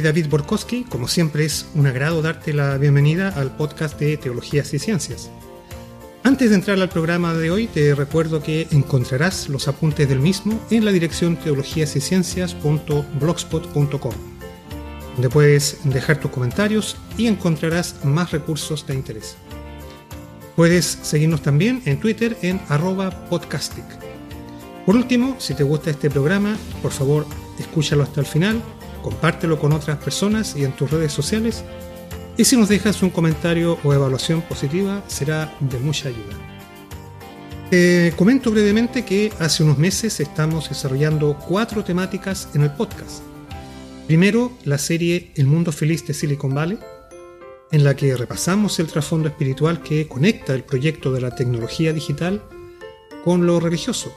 David Borkowski. Como siempre es un agrado darte la bienvenida al podcast de Teologías y Ciencias. Antes de entrar al programa de hoy, te recuerdo que encontrarás los apuntes del mismo en la dirección teologíasyciencias.blogspot.com, donde puedes dejar tus comentarios y encontrarás más recursos de interés. Puedes seguirnos también en Twitter en arroba podcastic. Por último, si te gusta este programa, por favor escúchalo hasta el final, compártelo con otras personas y en tus redes sociales y si nos dejas un comentario o evaluación positiva será de mucha ayuda. Comento brevemente que hace unos meses estamos desarrollando cuatro temáticas en el podcast. Primero, la serie El Mundo Feliz de Silicon Valley, en la que repasamos el trasfondo espiritual que conecta el proyecto de la tecnología digital con lo religioso.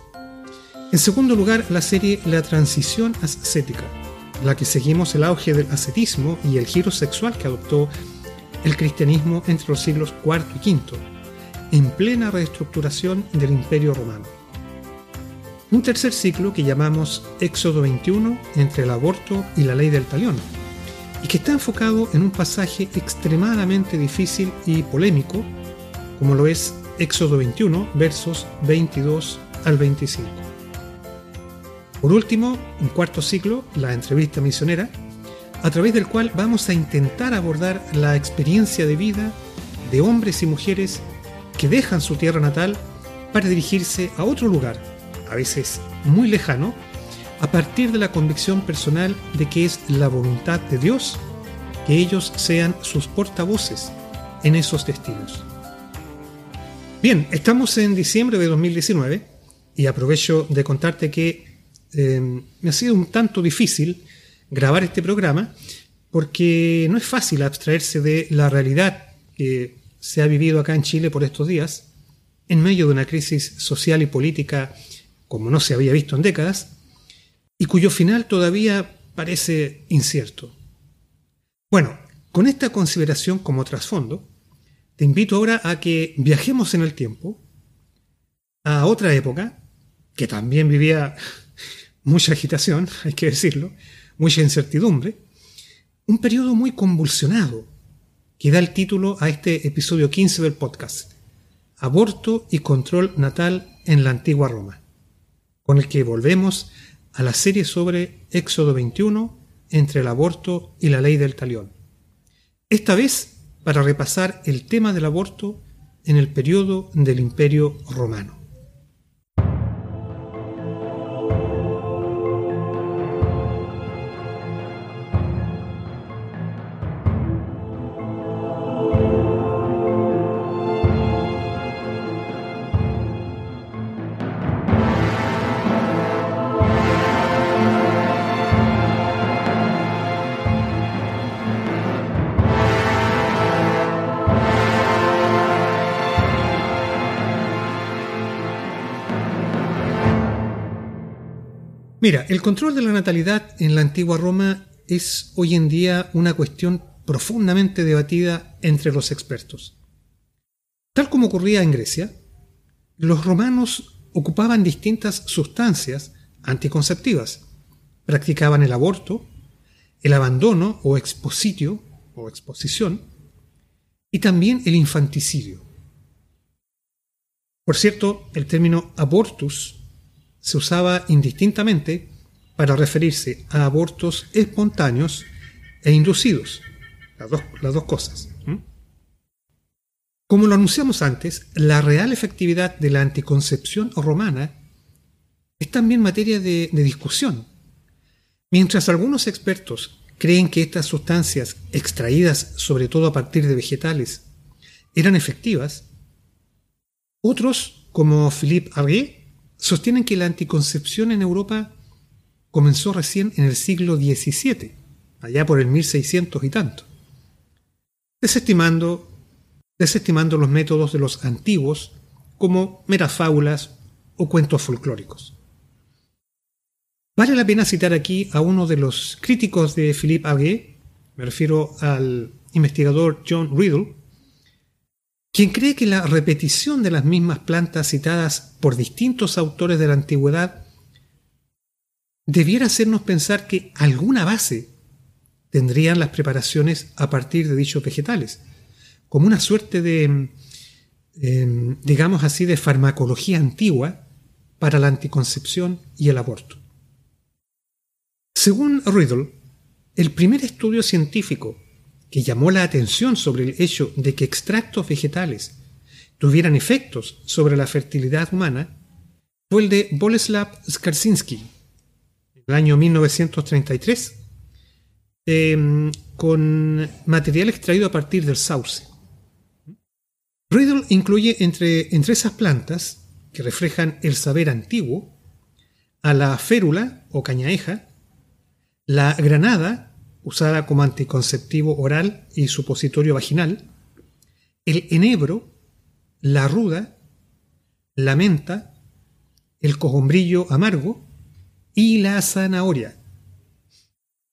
En segundo lugar, la serie La Transición Ascética, la que seguimos el auge del ascetismo y el giro sexual que adoptó el cristianismo entre los siglos IV y V, en plena reestructuración del Imperio Romano. Un tercer ciclo que llamamos Éxodo 21 entre el aborto y la ley del talión, y que está enfocado en un pasaje extremadamente difícil y polémico, como lo es Éxodo 21, versos 22 al 25. Por último, un cuarto ciclo, la entrevista misionera, a través del cual vamos a intentar abordar la experiencia de vida de hombres y mujeres que dejan su tierra natal para dirigirse a otro lugar, a veces muy lejano, a partir de la convicción personal de que es la voluntad de Dios que ellos sean sus portavoces en esos destinos. Bien, estamos en diciembre de 2019 y aprovecho de contarte que eh, me ha sido un tanto difícil grabar este programa porque no es fácil abstraerse de la realidad que se ha vivido acá en Chile por estos días, en medio de una crisis social y política como no se había visto en décadas, y cuyo final todavía parece incierto. Bueno, con esta consideración como trasfondo, te invito ahora a que viajemos en el tiempo a otra época que también vivía mucha agitación, hay que decirlo, mucha incertidumbre, un periodo muy convulsionado que da el título a este episodio 15 del podcast, Aborto y Control Natal en la Antigua Roma, con el que volvemos a la serie sobre Éxodo 21 entre el aborto y la ley del talión. Esta vez para repasar el tema del aborto en el periodo del Imperio Romano. Mira, el control de la natalidad en la antigua Roma es hoy en día una cuestión profundamente debatida entre los expertos. Tal como ocurría en Grecia, los romanos ocupaban distintas sustancias anticonceptivas, practicaban el aborto, el abandono o expositio o exposición y también el infanticidio. Por cierto, el término abortus se usaba indistintamente para referirse a abortos espontáneos e inducidos, las dos, cosas. Como lo anunciamos antes, la real efectividad de la anticoncepción romana es también materia de, de discusión. Mientras algunos expertos creen que estas sustancias, extraídas sobre todo a partir de vegetales, eran efectivas, otros, como Philippe Arguet, sostienen que la anticoncepción en Europa comenzó recién en el siglo XVII, allá por el 1600 y tanto, desestimando, desestimando los métodos de los antiguos como meras fábulas o cuentos folclóricos. Vale la pena citar aquí a uno de los críticos de Philippe Aguet, me refiero al investigador John Riddle, quien cree que la repetición de las mismas plantas citadas por distintos autores de la antigüedad debiera hacernos pensar que alguna base tendrían las preparaciones a partir de dichos vegetales, como una suerte de, em, digamos así, de farmacología antigua para la anticoncepción y el aborto. Según Riddle, el primer estudio científico que llamó la atención sobre el hecho de que extractos vegetales tuvieran efectos sobre la fertilidad humana fue el de Boleslav Skarzinski, en el año 1933, em, con material extraído a partir del sauce. Riddle incluye entre, entre esas plantas, que reflejan el saber antiguo, a la férula o cañaeja, la granada, usada como anticonceptivo oral y supositorio vaginal, el enebro, la ruda, la menta, el cogombrillo amargo y la zanahoria.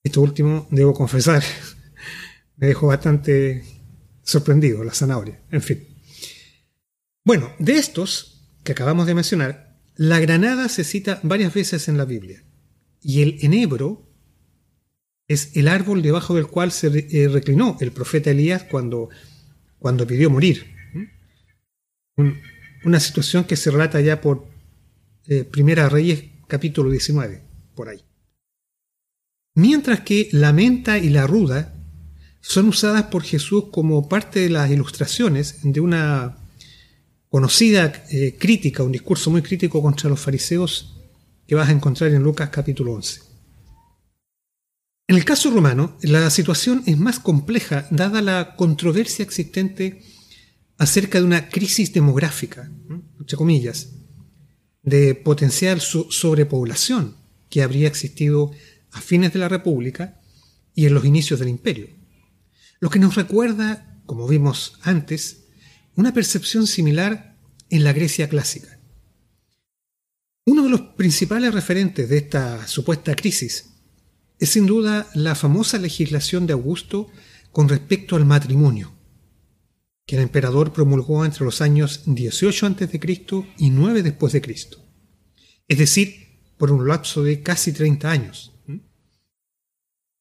Esto último, debo confesar, me dejó bastante sorprendido, la zanahoria. En fin. Bueno, de estos que acabamos de mencionar, la granada se cita varias veces en la Biblia y el enebro es el árbol debajo del cual se eh, reclinó el profeta Elías cuando, cuando pidió morir. una situación que se relata ya por eh, Primera Reyes capítulo 19, por ahí. Mientras que la menta y la ruda son usadas por Jesús como parte de las ilustraciones de una conocida eh, crítica, un discurso muy crítico contra los fariseos que vas a encontrar en Lucas capítulo 11. En el caso romano, la situación es más compleja dada la controversia existente acerca de una crisis demográfica, entre comillas, de potencial sobrepoblación que habría existido a fines de la República y en los inicios del imperio. Lo que nos recuerda, como vimos antes, una percepción similar en la Grecia clásica. Uno de los principales referentes de esta supuesta crisis es sin duda la famosa legislación de Augusto con respecto al matrimonio, que el emperador promulgó entre los años 18 a.C. y 9 después de Cristo. Es decir, por un lapso de casi 30 años.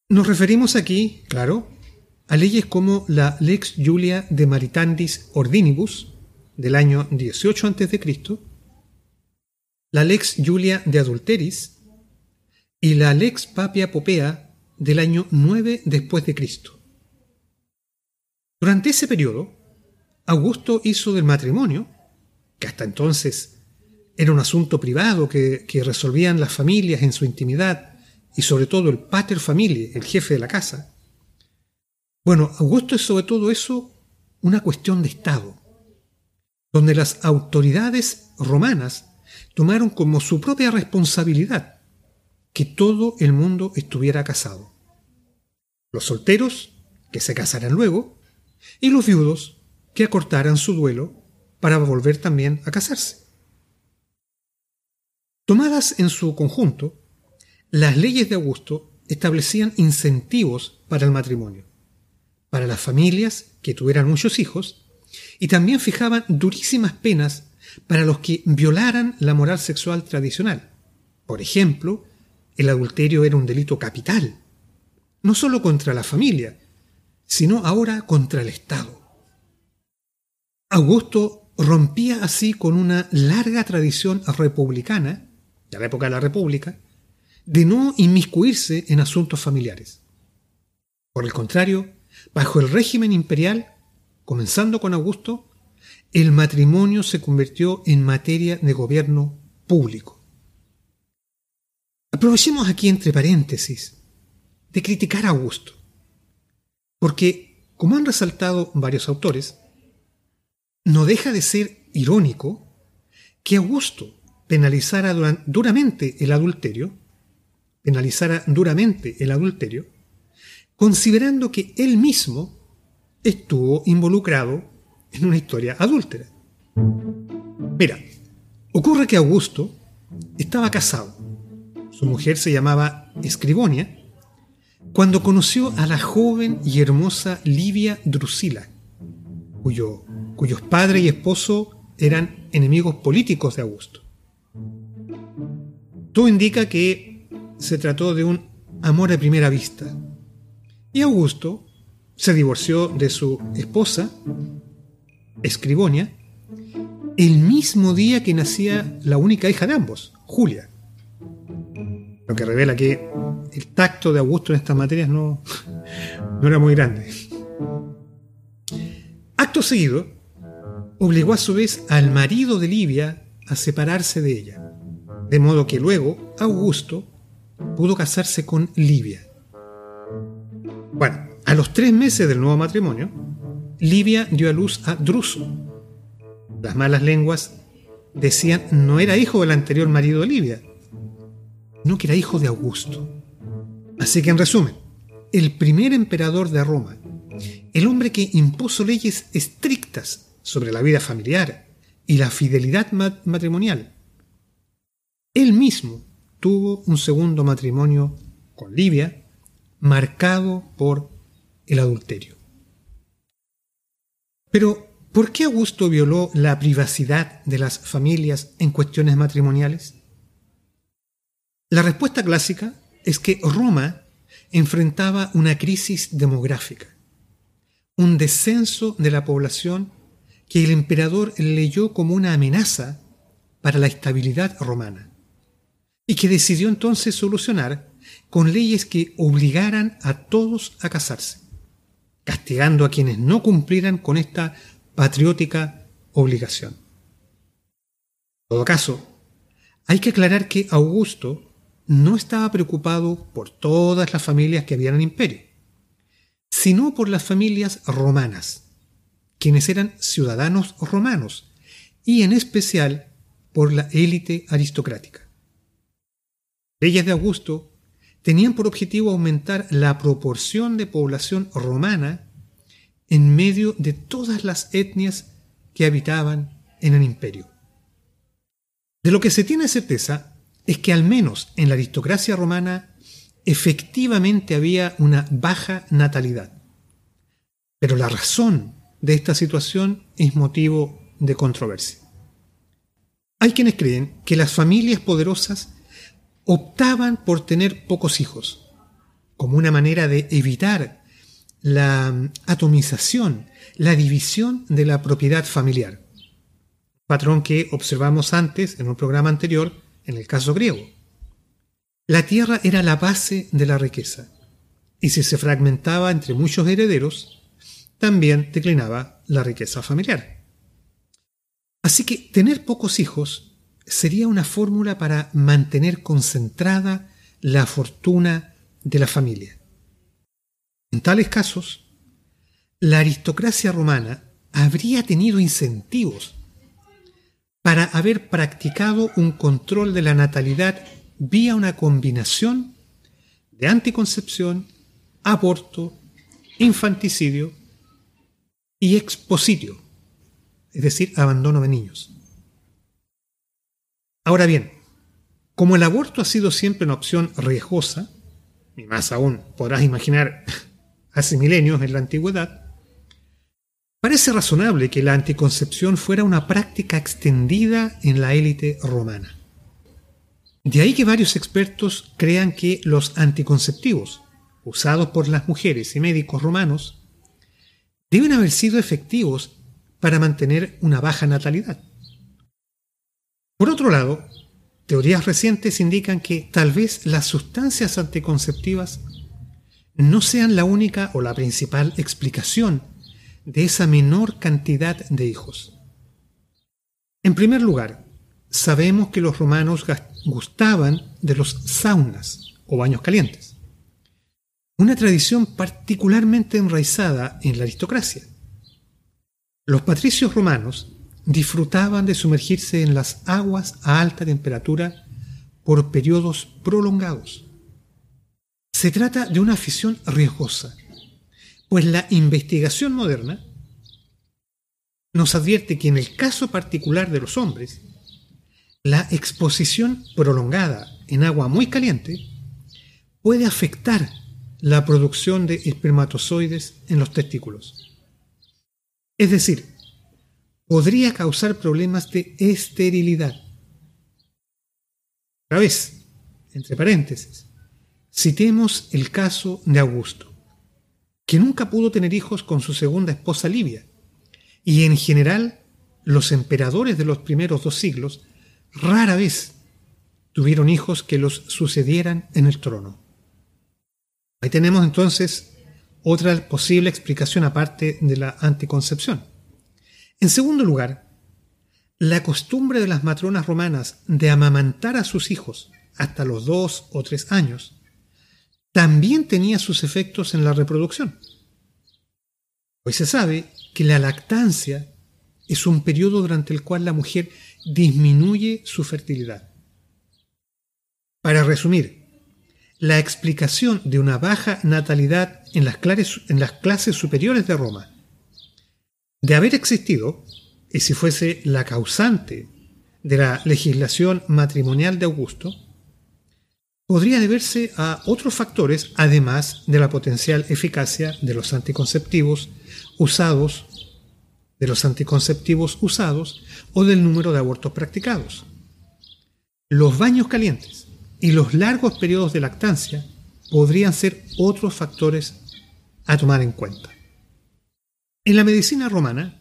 Nos referimos aquí, claro, a leyes como la Lex Julia de Maritandis Ordinibus del año 18 a.C., la Lex Julia de Adulteris y la Lex Papia Popea del año 9 después de Cristo. Durante ese periodo, Augusto hizo del matrimonio, que hasta entonces era un asunto privado que, resolvían las familias en su intimidad y sobre todo el pater familia, el jefe de la casa. Bueno, Augusto es sobre todo eso una cuestión de Estado, donde las autoridades romanas tomaron como su propia responsabilidad que todo el mundo estuviera casado. Los solteros, que se casaran luego, y los viudos, que acortaran su duelo para volver también a casarse. Tomadas en su conjunto, las leyes de Augusto establecían incentivos para el matrimonio, para las familias que tuvieran muchos hijos, y también fijaban durísimas penas para los que violaran la moral sexual tradicional. Por ejemplo, el adulterio era un delito capital, no solo contra la familia, sino ahora contra el Estado. Augusto rompía así con una larga tradición republicana, de la época de la República, de no inmiscuirse en asuntos familiares. Por el contrario, bajo el régimen imperial, comenzando con Augusto, el matrimonio se convirtió en materia de gobierno público. Aprovechemos aquí entre paréntesis de criticar a Augusto, porque, como han resaltado varios autores, no deja de ser irónico que Augusto penalizara duramente el adulterio, penalizara duramente el adulterio, considerando que él mismo estuvo involucrado en una historia adúltera. Mira, ocurre que Augusto estaba casado. Su mujer se llamaba Escribonia, cuando conoció a la joven y hermosa Livia Drusila, cuyo cuyos padre y esposo eran enemigos políticos de Augusto. Todo indica que se trató de un amor a primera vista, Y Augusto se divorció de su esposa, Escribonia, el mismo día que nacía la única hija de ambos, Julia. Lo que revela que el tacto de Augusto en estas materias no, no era muy grande. Acto seguido, obligó a su vez al marido de Livia a separarse de ella, de modo que luego Augusto pudo casarse con Livia. Bueno, a los tres meses del nuevo matrimonio, Livia dio a luz a Druso. Las malas lenguas decían no era hijo del anterior marido de Livia, no que era hijo de Augusto. Así que en resumen, el primer emperador de Roma, el hombre que impuso leyes estrictas sobre la vida familiar y la fidelidad matrimonial, él mismo tuvo un segundo matrimonio con Livia, marcado por el adulterio. Pero, ¿por qué Augusto violó la privacidad de las familias en cuestiones matrimoniales? La respuesta clásica es que Roma enfrentaba una crisis demográfica, un descenso de la población que el emperador leyó como una amenaza para la estabilidad romana y que decidió entonces solucionar con leyes que obligaran a todos a casarse, castigando a quienes no cumplieran con esta patriótica obligación. En todo caso, hay que aclarar que Augusto no estaba preocupado por todas las familias que habían en el imperio, sino por las familias romanas, quienes eran ciudadanos romanos, y en especial por la élite aristocrática leyes de Augusto tenían por objetivo aumentar la proporción de población romana en medio de todas las etnias que habitaban en el imperio. De lo que se tiene certeza es que al menos en la aristocracia romana efectivamente había una baja natalidad. Pero la razón de esta situación es motivo de controversia. Hay quienes creen que las familias poderosas optaban por tener pocos hijos, como una manera de evitar la atomización, la división de la propiedad familiar. Patrón que observamos antes en un programa anterior en el caso griego. La tierra era la base de la riqueza, y si se fragmentaba entre muchos herederos, también declinaba la riqueza familiar. Así que tener pocos hijos sería una fórmula para mantener concentrada la fortuna de la familia. En tales casos, la aristocracia romana habría tenido incentivos para haber practicado un control de la natalidad vía una combinación de anticoncepción, aborto, infanticidio y exposidio, es decir, abandono de niños. Ahora bien, como el aborto ha sido siempre una opción riesgosa, y más aún podrás imaginar hace milenios en la antigüedad, parece razonable que la anticoncepción fuera una práctica extendida en la élite romana. De ahí que varios expertos crean que los anticonceptivos usados por las mujeres y médicos romanos deben haber sido efectivos para mantener una baja natalidad. Por otro lado, teorías recientes indican que tal vez las sustancias anticonceptivas no sean la única o la principal explicación de esa menor cantidad de hijos. En primer lugar, sabemos que los romanos gustaban de los saunas o baños calientes, una tradición particularmente enraizada en la aristocracia. Los patricios romanos disfrutaban de sumergirse en las aguas a alta temperatura por periodos prolongados. Se trata de una afición riesgosa, pues la investigación moderna nos advierte que en el caso particular de los hombres, la exposición prolongada en agua muy caliente puede afectar la producción de espermatozoides en los testículos. Es decir, podría causar problemas de esterilidad. Otra vez, entre paréntesis, citemos el caso de Augusto. Que nunca pudo tener hijos con su segunda esposa Livia, y en general los emperadores de los primeros dos siglos rara vez tuvieron hijos que los sucedieran en el trono. Ahí tenemos entonces otra posible explicación aparte de la anticoncepción. En segundo lugar, la costumbre de las matronas romanas de amamantar a sus hijos hasta los dos o tres años también tenía sus efectos en la reproducción. Hoy se sabe que la lactancia es un periodo durante el cual la mujer disminuye su fertilidad. Para resumir, la explicación de una baja natalidad en las, clases, superiores de Roma, de haber existido, y si fuese la causante de la legislación matrimonial de Augusto, podría deberse a otros factores además de la potencial eficacia de los anticonceptivos usados, de los anticonceptivos usados o del número de abortos practicados. Los baños calientes y los largos periodos de lactancia podrían ser otros factores a tomar en cuenta. En la medicina romana,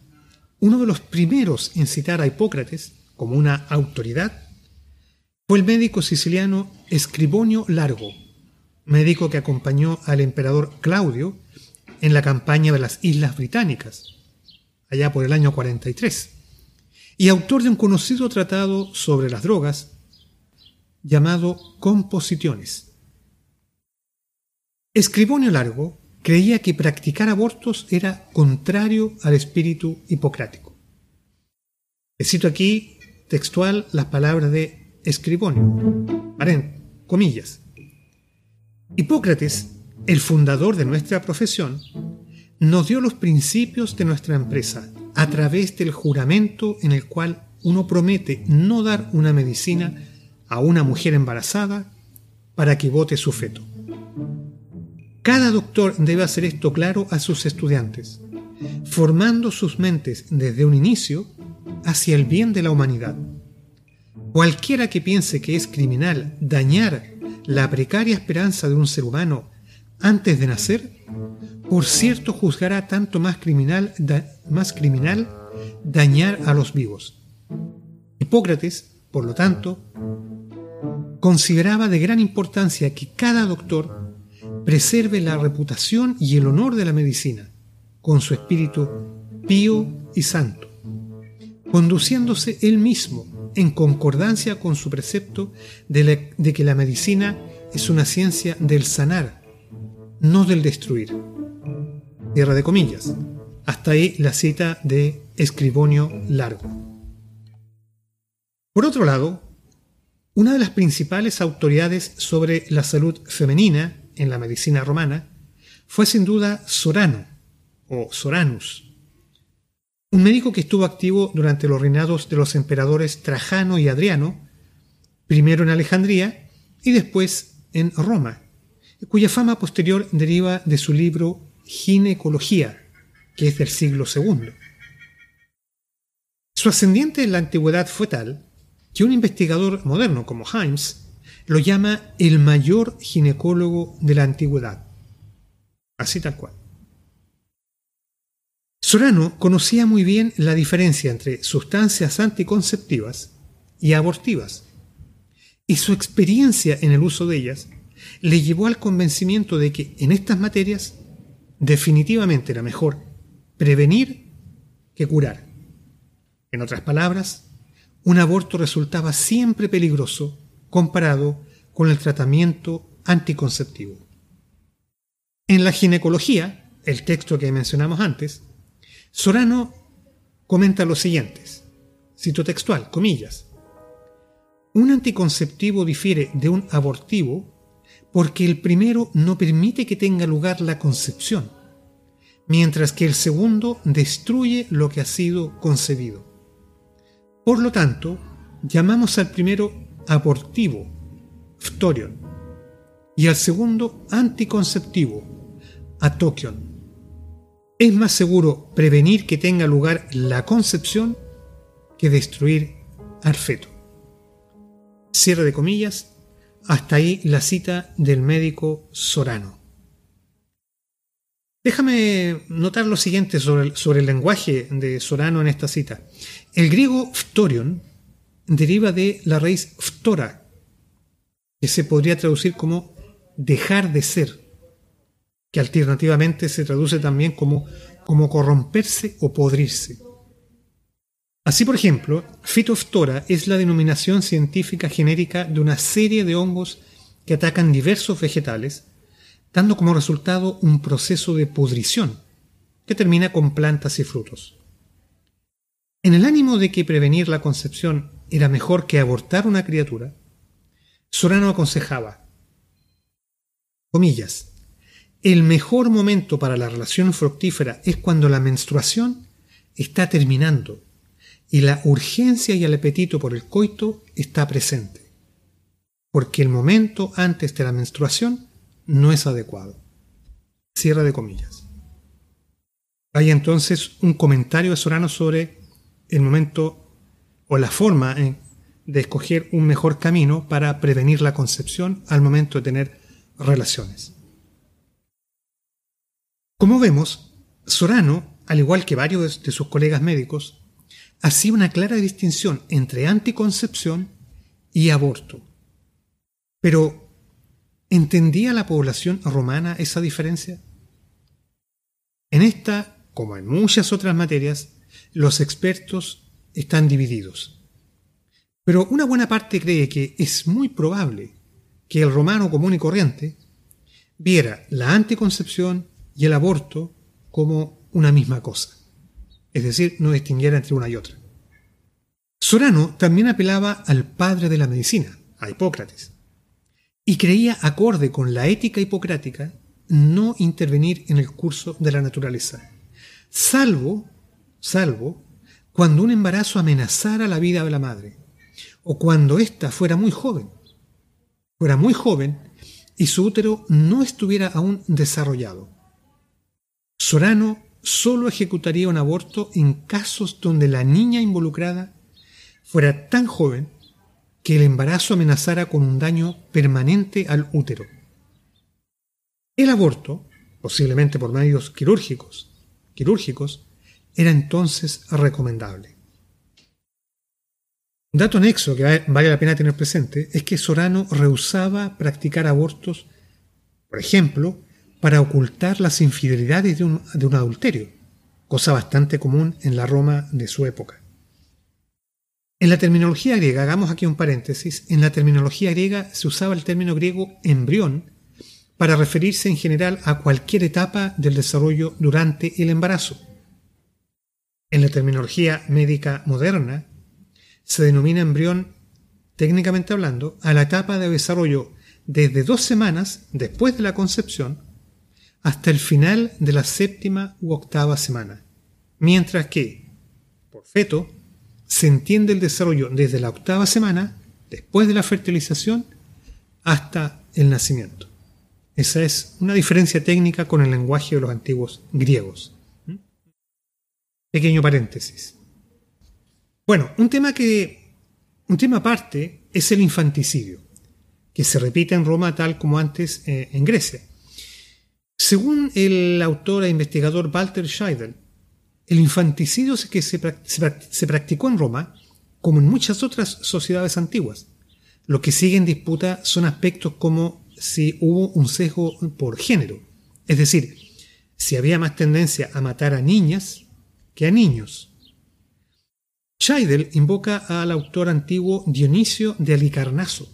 uno de los primeros en citar a Hipócrates como una autoridad fue el médico siciliano Escribonio Largo, médico que acompañó al emperador Claudio en la campaña de las Islas Británicas, allá por el año 43, y autor de un conocido tratado sobre las drogas llamado Composiciones. Escribonio Largo creía que practicar abortos era contrario al espíritu hipocrático. Le cito aquí textual las palabras de Escribonio, comillas. Hipócrates, el fundador de nuestra profesión, nos dio los principios de nuestra empresa a través del juramento en el cual uno promete no dar una medicina a una mujer embarazada para que vote su feto. Cada doctor debe hacer esto claro a sus estudiantes, formando sus mentes desde un inicio hacia el bien de la humanidad. Cualquiera que piense que es criminal dañar la precaria esperanza de un ser humano antes de nacer, por cierto juzgará tanto más criminal, más criminal dañar a los vivos. Hipócrates, por lo tanto, consideraba de gran importancia que cada doctor preserve la reputación y el honor de la medicina, con su espíritu pío y santo, conduciéndose él mismo en concordancia con su precepto de, que la medicina es una ciencia del sanar, no del destruir. Tierra de comillas. Hasta ahí la cita de Escribonio Largo. Por otro lado, una de las principales autoridades sobre la salud femenina en la medicina romana fue sin duda Sorano o Soranus, un médico que estuvo activo durante los reinados de los emperadores Trajano y Adriano, primero en Alejandría y después en Roma, cuya fama posterior deriva de su libro Ginecología, que es del siglo II. Su ascendiente en la antigüedad fue tal que un investigador moderno como Himes lo llama el mayor ginecólogo de la antigüedad. Así tal cual. Sorano conocía muy bien la diferencia entre sustancias anticonceptivas y abortivas, y su experiencia en el uso de ellas le llevó al convencimiento de que en estas materias definitivamente era mejor prevenir que curar. En otras palabras, un aborto resultaba siempre peligroso comparado con el tratamiento anticonceptivo. En la ginecología, el texto que mencionamos antes, Sorano comenta lo siguientes, cito textual, comillas, un anticonceptivo difiere de un abortivo porque el primero no permite que tenga lugar la concepción, mientras que el segundo destruye lo que ha sido concebido. Por lo tanto, llamamos al primero abortivo, phtorion, y al segundo anticonceptivo, atokion. Es más seguro prevenir que tenga lugar la concepción que destruir al feto. Cierre de comillas, hasta ahí la cita del médico Sorano. Déjame notar lo siguiente sobre el, sobre el lenguaje de Sorano en esta cita. El griego phtorion deriva de la raíz phtora, que se podría traducir como dejar de ser, que alternativamente se traduce también como, como corromperse o podrirse. Así, por ejemplo, Phytophthora es la denominación científica genérica de una serie de hongos que atacan diversos vegetales, dando como resultado un proceso de pudrición que termina con plantas y frutos. En el ánimo de que prevenir la concepción era mejor que abortar una criatura, Sorano aconsejaba, comillas, el mejor momento para la relación fructífera es cuando la menstruación está terminando y la urgencia y el apetito por el coito está presente, porque el momento antes de la menstruación no es adecuado. De comillas. Hay entonces un comentario de Sorano sobre el momento o la forma de escoger un mejor camino para prevenir la concepción al momento de tener relaciones. Como vemos, Sorano, al igual que varios de sus colegas médicos, hacía una clara distinción entre anticoncepción y aborto. Pero, ¿entendía la población romana esa diferencia? En esta, como en muchas otras materias, los expertos están divididos. Pero una buena parte cree que es muy probable que el romano común y corriente viera la anticoncepción y el aborto como una misma cosa, es decir, no distinguiera entre una y otra. Sorano también apelaba al padre de la medicina, a Hipócrates, y creía acorde con la ética hipocrática no intervenir en el curso de la naturaleza, salvo, salvo cuando un embarazo amenazara la vida de la madre, o cuando ésta fuera muy joven, fuera muy joven y su útero no estuviera aún desarrollado. Sorano solo ejecutaría un aborto en casos donde la niña involucrada fuera tan joven que el embarazo amenazara con un daño permanente al útero. El aborto, posiblemente por medios quirúrgicos, quirúrgicos era entonces recomendable. Un dato anexo que vale la pena tener presente es que Sorano rehusaba practicar abortos, por ejemplo, para ocultar las infidelidades de un, adulterio, cosa bastante común en la Roma de su época. En la terminología griega, hagamos aquí un paréntesis, en la terminología griega se usaba el término griego embrión para referirse en general a cualquier etapa del desarrollo durante el embarazo. En la terminología médica moderna, se denomina embrión, técnicamente hablando, a la etapa de desarrollo desde dos semanas después de la concepción hasta el final de la séptima u octava semana, mientras que, por feto, se entiende el desarrollo desde la octava semana, después de la fertilización, hasta el nacimiento. Esa es una diferencia técnica con el lenguaje de los antiguos griegos. Pequeño paréntesis. Bueno, un tema que. Un tema aparte es el infanticidio, que se repite en Roma tal como antes eh, en Grecia. Según el autor e investigador Walter Scheidel, el infanticidio que se, practicó en Roma, como en muchas otras sociedades antiguas. Lo que sigue en disputa son aspectos como si hubo un sesgo por género, es decir, si había más tendencia a matar a niñas que a niños. Scheidel invoca al autor antiguo Dionisio de Alicarnaso,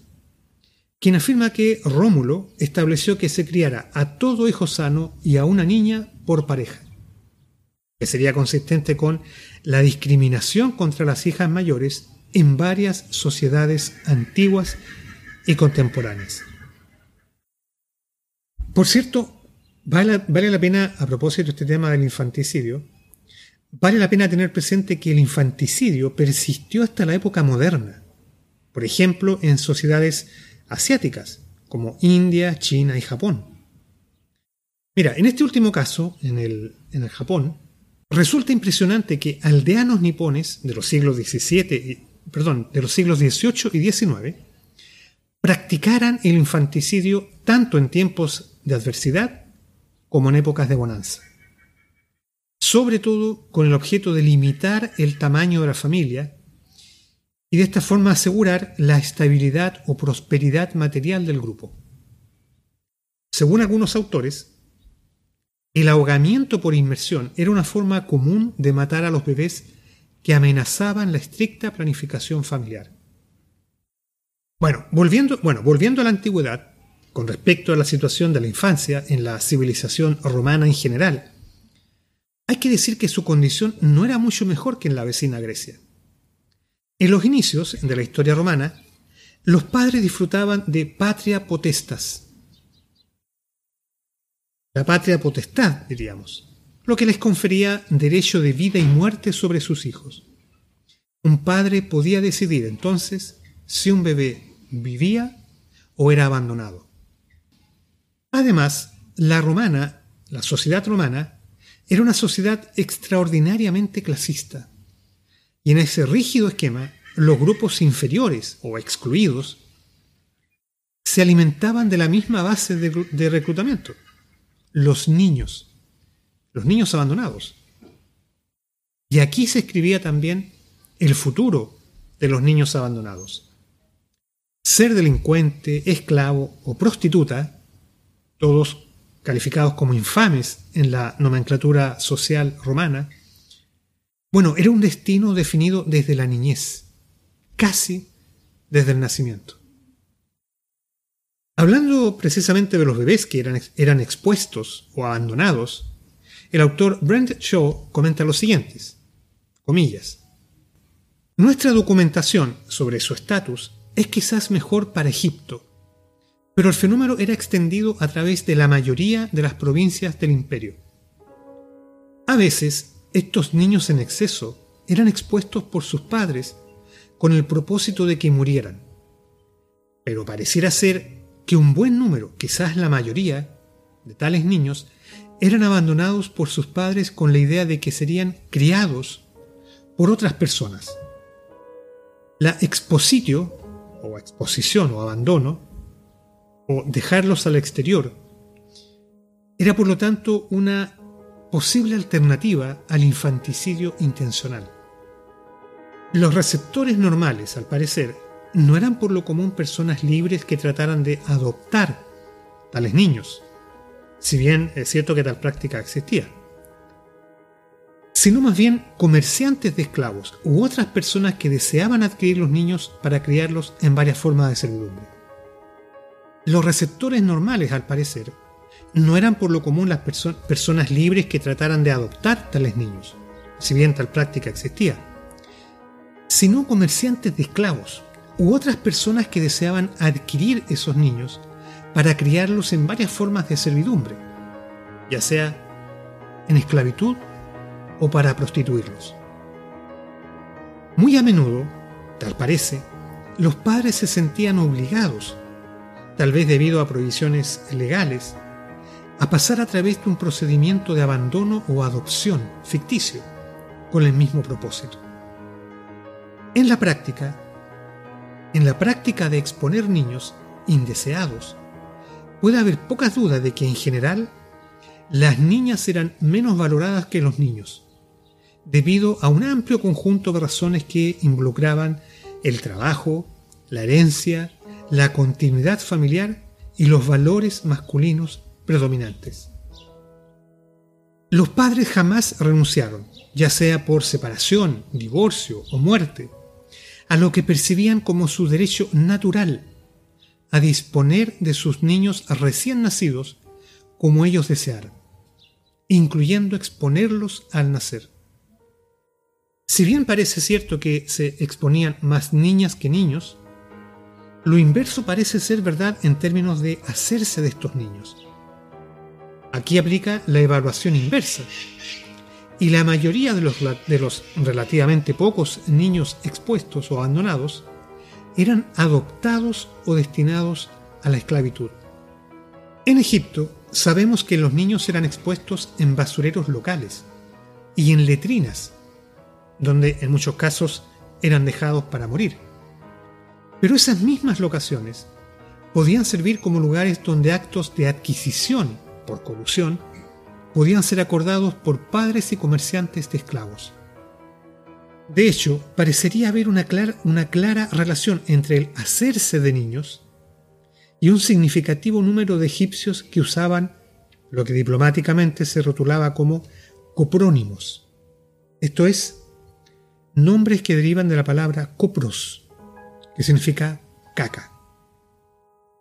quien afirma que Rómulo estableció que se criara a todo hijo sano y a una niña por pareja, que sería consistente con la discriminación contra las hijas mayores en varias sociedades antiguas y contemporáneas. Por cierto, vale, vale la pena, a propósito de este tema del infanticidio, Vale la pena tener presente que el infanticidio persistió hasta la época moderna, por ejemplo en sociedades asiáticas como India, China y Japón. Mira, en este último caso, en el, en el Japón, resulta impresionante que aldeanos nipones de los siglos XVII, perdón, de los siglos XVIII y XIX practicaran el infanticidio tanto en tiempos de adversidad como en épocas de bonanza. Sobre todo con el objeto de limitar el tamaño de la familia y de esta forma asegurar la estabilidad o prosperidad material del grupo. Según algunos autores, el ahogamiento por inmersión era una forma común de matar a los bebés que amenazaban la estricta planificación familiar. Bueno, volviendo, bueno, volviendo a la antigüedad, con respecto a la situación de la infancia en la civilización romana en general, hay que decir que su condición no era mucho mejor que en la vecina Grecia. En los inicios de la historia romana, los padres disfrutaban de patria potestas. La patria potestad, diríamos, lo que les confería derecho de vida y muerte sobre sus hijos. Un padre podía decidir entonces si un bebé vivía o era abandonado. Además, la romana, la sociedad romana, era una sociedad extraordinariamente clasista. Y en ese rígido esquema, los grupos inferiores o excluidos se alimentaban de la misma base de, de reclutamiento, los niños, los niños abandonados. Y aquí se escribía también el futuro de los niños abandonados. Ser delincuente, esclavo o prostituta, todos calificados como infames en la nomenclatura social romana, bueno, era un destino definido desde la niñez, casi desde el nacimiento. Hablando precisamente de los bebés que eran, eran expuestos o abandonados, el autor Brent Shaw comenta lo siguientes, comillas, Nuestra documentación sobre su estatus es quizás mejor para Egipto, pero el fenómeno era extendido a través de la mayoría de las provincias del imperio. A veces, estos niños en exceso eran expuestos por sus padres con el propósito de que murieran. Pero pareciera ser que un buen número, quizás la mayoría, de tales niños eran abandonados por sus padres con la idea de que serían criados por otras personas. La expositio, o exposición o abandono, o dejarlos al exterior. Era por lo tanto una posible alternativa al infanticidio intencional. Los receptores normales, al parecer, no eran por lo común personas libres que trataran de adoptar tales niños, si bien es cierto que tal práctica existía, sino más bien comerciantes de esclavos u otras personas que deseaban adquirir los niños para criarlos en varias formas de servidumbre. Los receptores normales, al parecer, no eran por lo común las personas libres que trataran de adoptar tales niños, si bien tal práctica existía, sino comerciantes de esclavos u otras personas que deseaban adquirir esos niños para criarlos en varias formas de servidumbre, ya sea en esclavitud o para prostituirlos. Muy a menudo, tal parece, los padres se sentían obligados tal vez debido a prohibiciones legales, a pasar a través de un procedimiento de abandono o adopción ficticio con el mismo propósito. En la práctica, en la práctica de exponer niños indeseados, puede haber pocas dudas de que en general las niñas eran menos valoradas que los niños, debido a un amplio conjunto de razones que involucraban el trabajo, la herencia, la continuidad familiar y los valores masculinos predominantes. Los padres jamás renunciaron, ya sea por separación, divorcio o muerte, a lo que percibían como su derecho natural a disponer de sus niños recién nacidos como ellos desearan, incluyendo exponerlos al nacer. Si bien parece cierto que se exponían más niñas que niños, lo inverso parece ser verdad en términos de hacerse de estos niños. Aquí aplica la evaluación inversa. Y la mayoría de los, de los relativamente pocos niños expuestos o abandonados eran adoptados o destinados a la esclavitud. En Egipto sabemos que los niños eran expuestos en basureros locales y en letrinas, donde en muchos casos eran dejados para morir. Pero esas mismas locaciones podían servir como lugares donde actos de adquisición por colusión, podían ser acordados por padres y comerciantes de esclavos. De hecho, parecería haber una clara relación entre el hacerse de niños y un significativo número de egipcios que usaban lo que diplomáticamente se rotulaba como coprónimos, esto es, nombres que derivan de la palabra copros, que significa caca.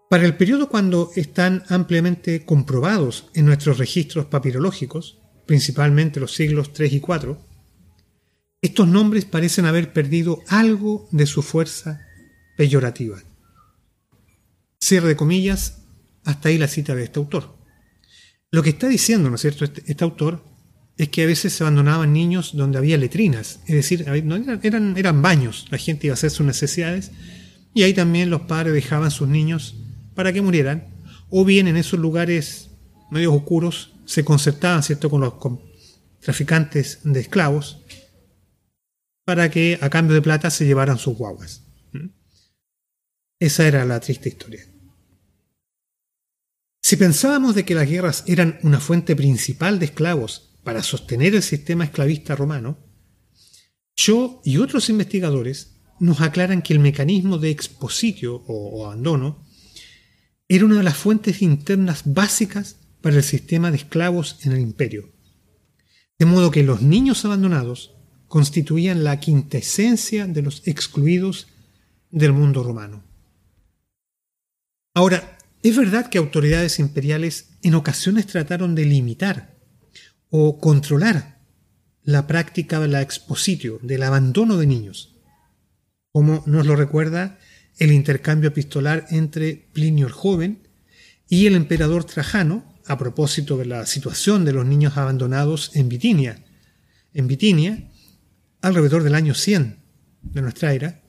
Para el periodo cuando están ampliamente comprobados en nuestros registros papirológicos, principalmente los siglos 3 y 4, estos nombres parecen haber perdido algo de su fuerza peyorativa. Cierre de comillas, hasta ahí la cita de este autor. Lo que está diciendo, ¿no es cierto?, este, este autor es que a veces se abandonaban niños donde había letrinas, es decir, eran, eran baños, la gente iba a hacer sus necesidades y ahí también los padres dejaban sus niños para que murieran, o bien en esos lugares medio oscuros se concertaban, ¿cierto?, con los traficantes de esclavos para que a cambio de plata se llevaran sus guaguas. Esa era la triste historia. Si pensábamos de que las guerras eran una fuente principal de esclavos para sostener el sistema esclavista romano, yo y otros investigadores nos aclaran que el mecanismo de expositio o, abandono era una de las fuentes internas básicas para el sistema de esclavos en el imperio. De modo que los niños abandonados constituían la quintesencia de los excluidos del mundo romano. Ahora, es verdad que autoridades imperiales en ocasiones trataron de limitar o controlar la práctica de la expositio, del abandono de niños, como nos lo recuerda el intercambio epistolar entre Plinio el joven y el emperador Trajano a propósito de la situación de los niños abandonados en Bitinia. En Bitinia, alrededor del año 100 de nuestra era,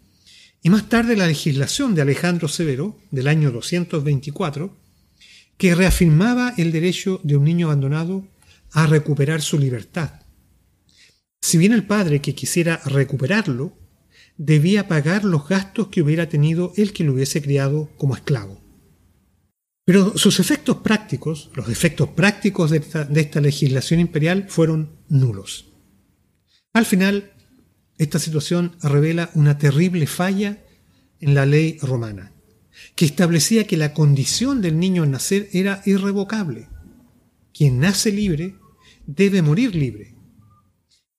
y más tarde la legislación de Alejandro Severo del año 224, que reafirmaba el derecho de un niño abandonado a recuperar su libertad. Si bien el padre que quisiera recuperarlo debía pagar los gastos que hubiera tenido el que lo hubiese criado como esclavo. Pero sus efectos prácticos, los efectos prácticos de esta, legislación imperial fueron nulos. Al final, esta situación revela una terrible falla en la ley romana, que establecía que la condición del niño al nacer era irrevocable. Quien nace libre debe morir libre.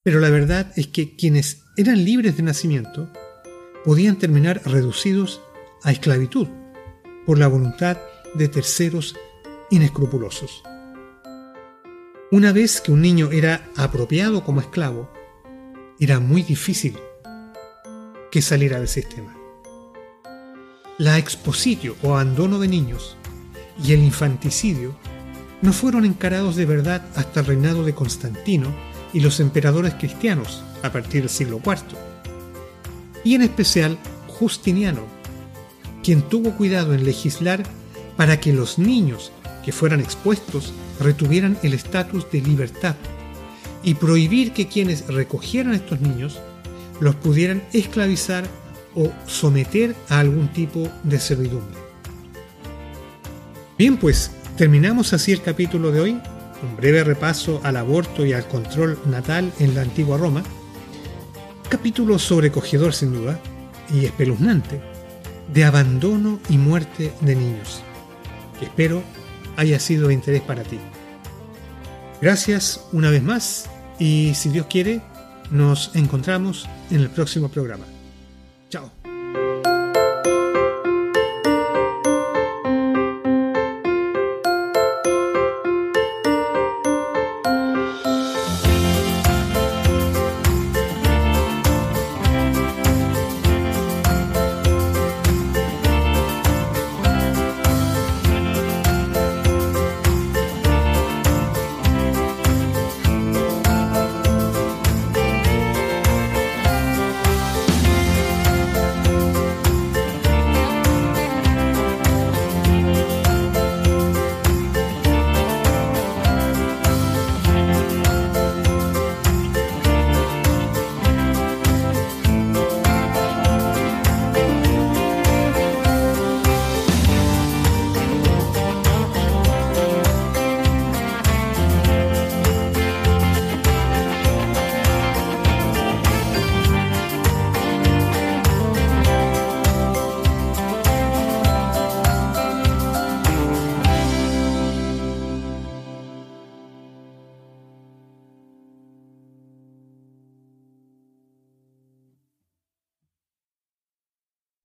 Pero la verdad es que quienes eran libres de nacimiento podían terminar reducidos a esclavitud por la voluntad de terceros inescrupulosos. Una vez que un niño era apropiado como esclavo, era muy difícil que saliera del sistema. La expositio o abandono de niños y el infanticidio no fueron encarados de verdad hasta el reinado de Constantino y los emperadores cristianos a partir del siglo IV, y en especial Justiniano, quien tuvo cuidado en legislar para que los niños que fueran expuestos retuvieran el estatus de libertad y prohibir que quienes recogieran a estos niños los pudieran esclavizar o someter a algún tipo de servidumbre. Bien, pues terminamos así el capítulo de hoy, un breve repaso al aborto y al control natal en la antigua Roma, capítulo sobrecogedor sin duda y espeluznante, de abandono y muerte de niños, que espero haya sido de interés para ti. Gracias una vez más y si Dios quiere, nos encontramos en el próximo programa. Chao.